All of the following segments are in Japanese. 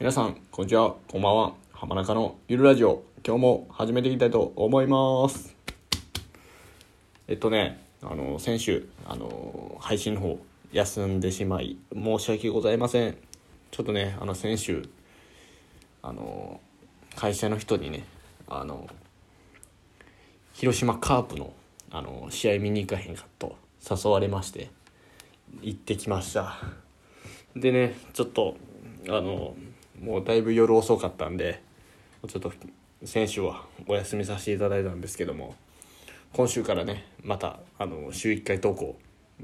皆さん、こんにちは、こんばんは。浜中のゆるラジオ、今日も始めていきたいと思います。えっとね、あの、先週、あの、配信の方、休んでしまい、申し訳ございません。ちょっとね、あの、先週、あの、会社の人にね、あの、広島カープの、あの、試合見に行かへんかと誘われまして、行ってきました。でね、ちょっと、あの、もうだいぶ夜遅かったんで、ちょっと先週はお休みさせていただいたんですけども、今週からね、また、あの、週1回投稿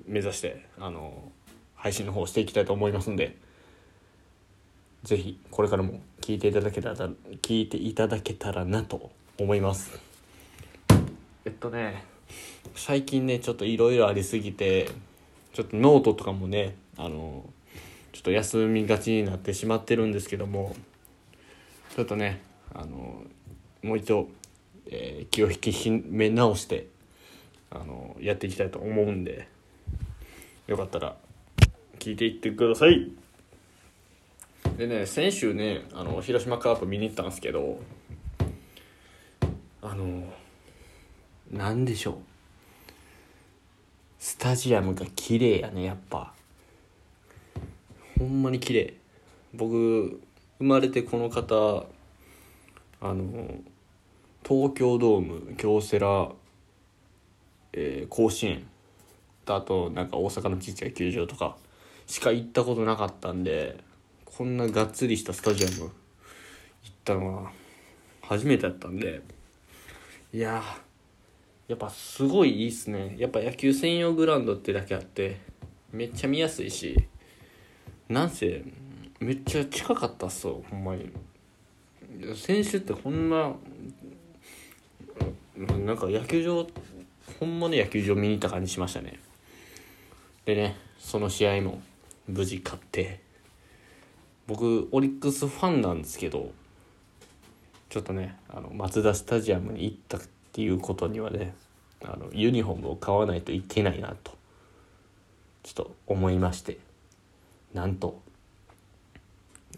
目指して、あの、配信の方していきたいと思いますんで、ぜひ、これからも聞いていただけたら、聞いていただけたらなと思います。えっとね、最近ね、ちょっといろいろありすぎて、ちょっとノートとかもね、あの、ょっと休みがちになってしまってるんですけども、ちょっとね、あの、もう一度、えー気を引き締め直して、あの、やっていきたいと思うんで、よかったら、聞いていってください。でね、先週ね、あの、広島カープ見に行ったんですけど、あの、なんでしょう。スタジアムが綺麗やね、やっぱ。ほんまに綺麗。僕生まれてこの方あの東京ドーム京セラ、えー甲子園。とあとなんか大阪のちっちゃい球場とかしか行ったことなかったんでこんながっつりしたスタジアム行ったのは初めてだったんでいややっぱすごいいいっすね。やっぱ野球専用グラウンドってだけあってめっちゃ見やすいしなんせめっちゃ近かったっすよほんまに。選手ってこんななんか野球場ほんまの野球場見に行った感じしましたね。でねその試合も無事勝って。僕オリックスファンなんですけどちょっとねあのマツダスタジアムに行ったっていうことにはねあのユニフォームを買わないといけないなとちょっと思いまして。なんと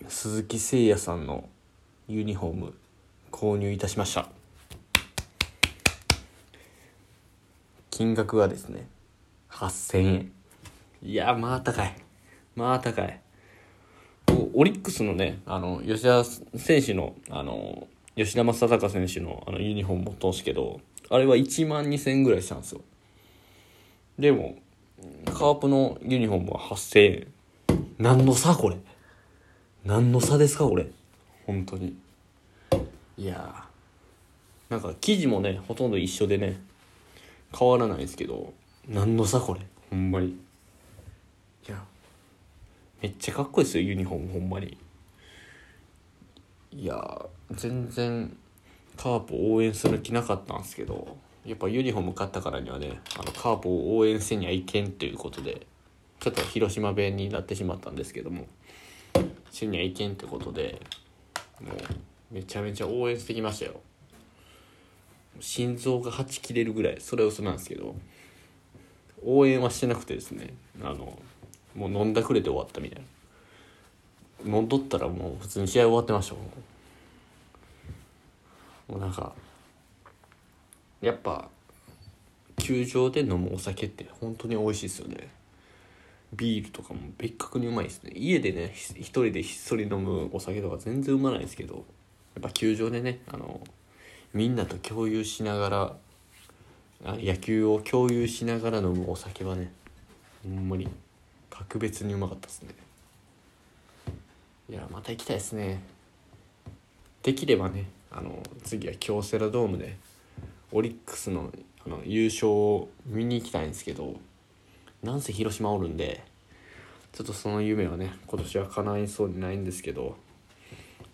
鈴木誠也さんのユニフォーム購入いたしました。金額はですね8000円。いやまあ高い。まあ高い。オリックスのねあの吉田選手のあの吉田正尚選手のあのユニフォーム持ったんですけどあれは1万2000円ぐらいしたんですよ。でもカープのユニフォームは8000円。何の差これ？何の差ですかこれ？本当に。いやーなんか生地もねほとんど一緒でね変わらないですけど。何の差これ？ほんまに。いやめっちゃかっこいいですよユニフォームほんまに。いやー全然カープを応援する気なかったんですけどやっぱユニフォーム買ったからにはねあのカープを応援せにはいけんということでちょっと広島弁になってしまったんですけどもせにはいけんってことでもうめちゃめちゃ応援してきましたよ。心臓がはち切れるぐらいそれは嘘なんですけど応援はしてなくてですねあのもう飲んだくれて終わったみたいな。飲んどったらもう普通に試合終わってましたもうもうなんかやっぱ球場で飲むお酒って本当に美味しいですよね。ビールとかも別格にうまいですね。家でね一人でひっそり飲むお酒とか全然うまないですけどやっぱ球場でねあのみんなと共有しながらあ野球を共有しながら飲むお酒はねほんまに格別にうまかったですね。いやまた行きたいですね。できればねあの次は京セラドームでオリックスのあの優勝を見に行きたいんですけどなんせ広島おるんでちょっとその夢はね今年は叶いそうにないんですけど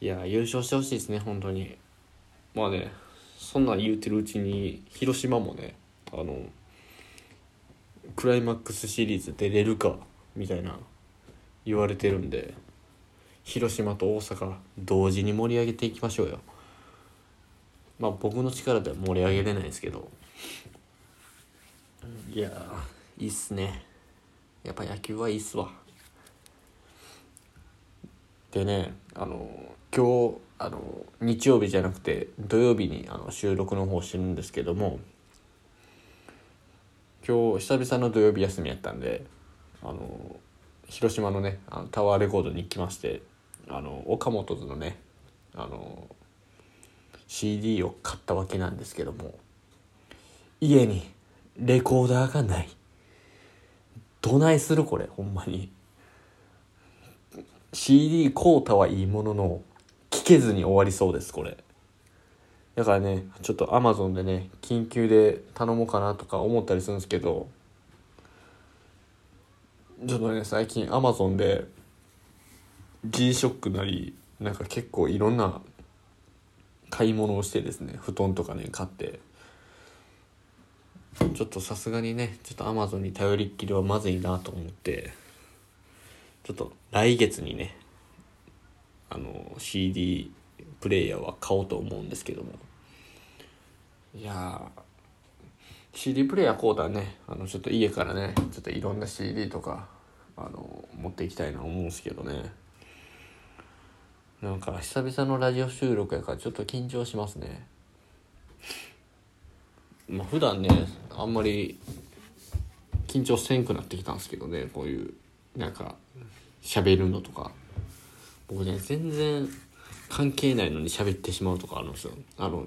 いや優勝してほしいですね本当に。まあねそんなん言うてるうちに広島もねあのクライマックスシリーズ出れるかみたいな言われてるんで広島と大阪同時に盛り上げていきましょうよ。まあ僕の力では盛り上げれないですけど。いやいいっすね。やっぱ野球はいいっすわ。でねあの今日あの日曜日じゃなくて土曜日にあの収録の方してるんですけども今日久々の土曜日休みやったんであの広島のねあのタワーレコードに行きましてあの岡本のねあの CD を買ったわけなんですけども家にレコーダーがない。どないするこれほんまに。CD 買うたはいいものの聞けずに終わりそうですこれ。だからねちょっと Amazon でね緊急で頼もうかなとか思ったりするんですけど。ちょっとね最近 Amazon で G ショックなりなんか結構いろんな買い物をしてですね布団とかね買って。ちょっとさすがにねちょっと Amazon に頼りっきりはまずいなと思ってちょっと来月にねあの CD プレイヤーは買おうと思うんですけども。いや CD プレイヤー買うたらねあのちょっと家からねちょっといろんな CD とかあの持っていきたいな思うんですけどね。なんか久々のラジオ収録やからちょっと緊張しますね。まあ普段ねあんまり緊張せんくなってきたんですけどねこういうなんか喋るのとか。僕ね全然関係ないのに喋ってしまうとかあるんですよ。あの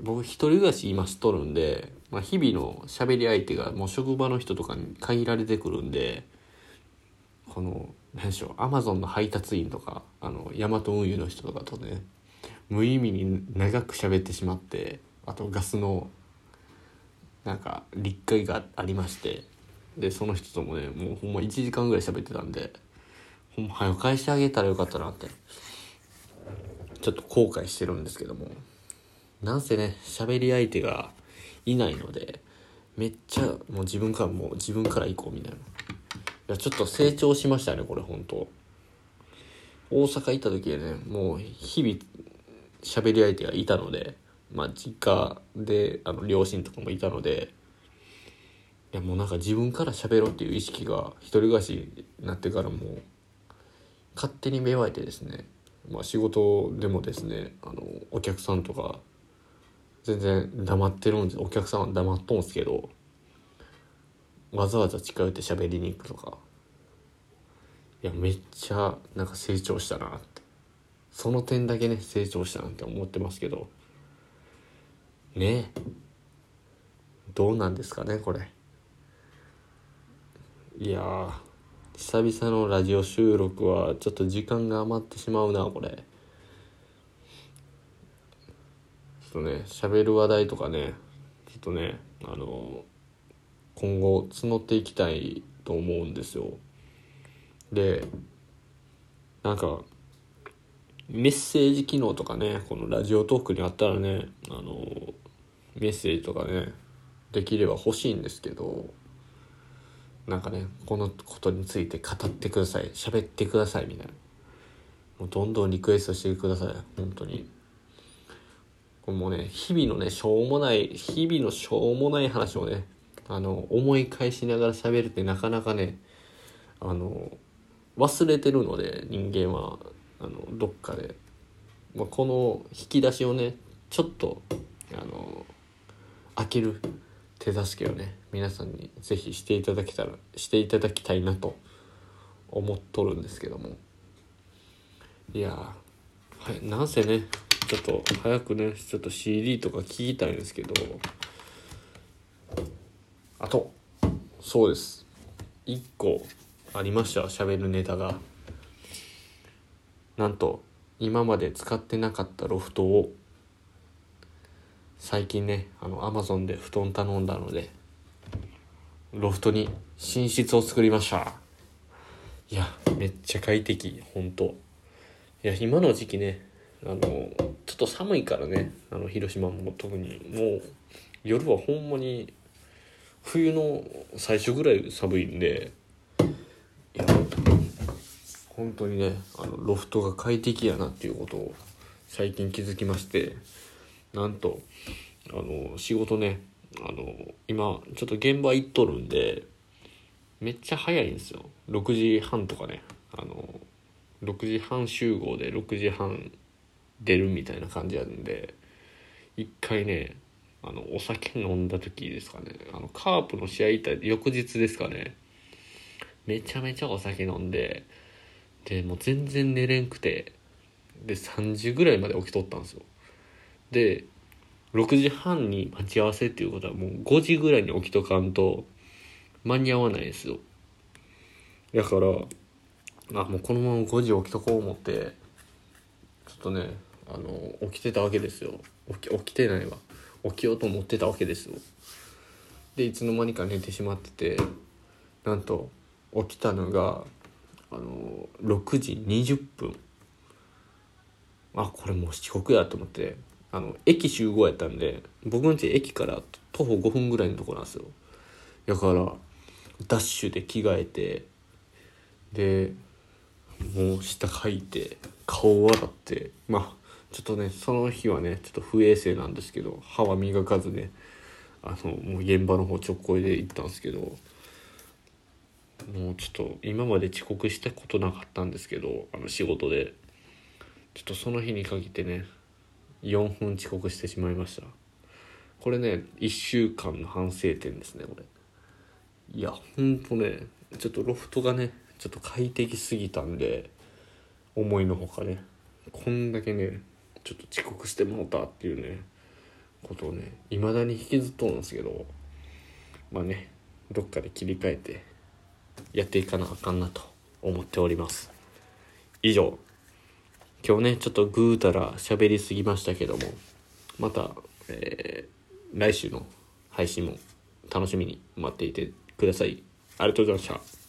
僕一人暮らし今しとるんで、まあ、日々の喋り相手がもう職場の人とかに限られてくるんでこの何でしょうアマゾンの配達員とかあのヤマト運輸の人とかとね無意味に長く喋ってしまってあとガスのなんか立会がありましてでその人ともねもうほんま1時間ぐらい喋ってたんでほんま早く返してあげたらよかったなってちょっと後悔してるんですけども。なんせね喋り相手がいないのでめっちゃもう自分からもう自分から行こうみたいな。いやちょっと成長しましたねこれ本当。大阪行った時はねもう日々喋り相手がいたのでまあ実家であの両親とかもいたのでいやもうなんか自分から喋ろうっていう意識が一人暮らしになってからもう勝手に芽生えてですね、まあ、仕事でもですねあのお客さんとか全然黙ってるんですお客さんは黙っとんすけどわざわざ近寄って喋りに行くとかいやめっちゃなんか成長したなって。その点だけね成長したなって思ってますけど。ねどうなんですかねこれ。いや久々のラジオ収録はちょっと時間が余ってしまうなこれ。ちょっとね喋る話題とかねちょっとねあの今後募っていきたいと思うんですよ。でなんかメッセージ機能とかねこのラジオトークにあったらねあのメッセージとかねできれば欲しいんですけどなんかねこのことについて語ってください。喋ってくださいみたいな。もうどんどんリクエストしてください。本当に。これもうね日々のねしょうもない日々のしょうもない話をねあの思い返しながら喋るってなかなかねあの忘れてるので人間はあのどっかで、まあ、この引き出しをねちょっとあの開ける手助けをね皆さんに是非していただけたらしていただきたいなと思っとるんですけども。いやはいなんせねちょっと早くねちょっと CD とか聞きたいんですけど。あとそうです。1個ありました喋るネタが。なんと今まで使ってなかったロフトを最近ねあのアマゾンで布団頼んだのでロフトに寝室を作りました。いやめっちゃ快適ほんと。いや今の時期ねあのちょっと寒いからねあの広島も特にもう夜はほんまに冬の最初ぐらい寒いんでいや本当にねあのロフトが快適やなっていうことを最近気づきましてなんとあの仕事ねあの今ちょっと現場行っとるんでめっちゃ早いんですよ。6時半とかね。あの6時半集合で6時半出るみたいな感じなんで一回ねあのお酒飲んだ時ですかね。あのカープの試合行った翌日ですかね。めちゃめちゃお酒飲んででもう全然寝れんくてで3時ぐらいまで起きとったんですよ。で6時半に待ち合わせっていうことはもう5時ぐらいに起きとかんと間に合わないですよ。だからあもうこのまま5時起きとこう思ってちょっとねあの起きてたわけですよ。起き起きてないわ。起きようと思ってたわけですよ。でいつの間にか寝てしまっててなんと起きたのがあの6時20分。あこれもう遅刻やと思って。あの駅集合やったんで僕の家駅から徒歩5分ぐらいのとこなんですよ。だからダッシュで着替えてでもう下書いて顔を洗ってまあちょっとねその日はねちょっと不衛生なんですけど歯は磨かずねあのもう現場の方直行で行ったんですけどもうちょっと今まで遅刻したことなかったんですけどあの仕事で。ちょっとその日に限ってね4分遅刻してしまいました。これね1週間の反省点ですねこれ。いやほんとねちょっとロフトがねちょっと快適すぎたんで思いのほかねこんだけねちょっと遅刻してもうたっていうねことをね未だに引きずっとるんですけどまあねどっかで切り替えてやっていかなあかんなと思っております。以上。今日ねちょっとぐうたら喋りすぎましたけどもまた、えー来週の配信も楽しみに待っていてください。ありがとうございました。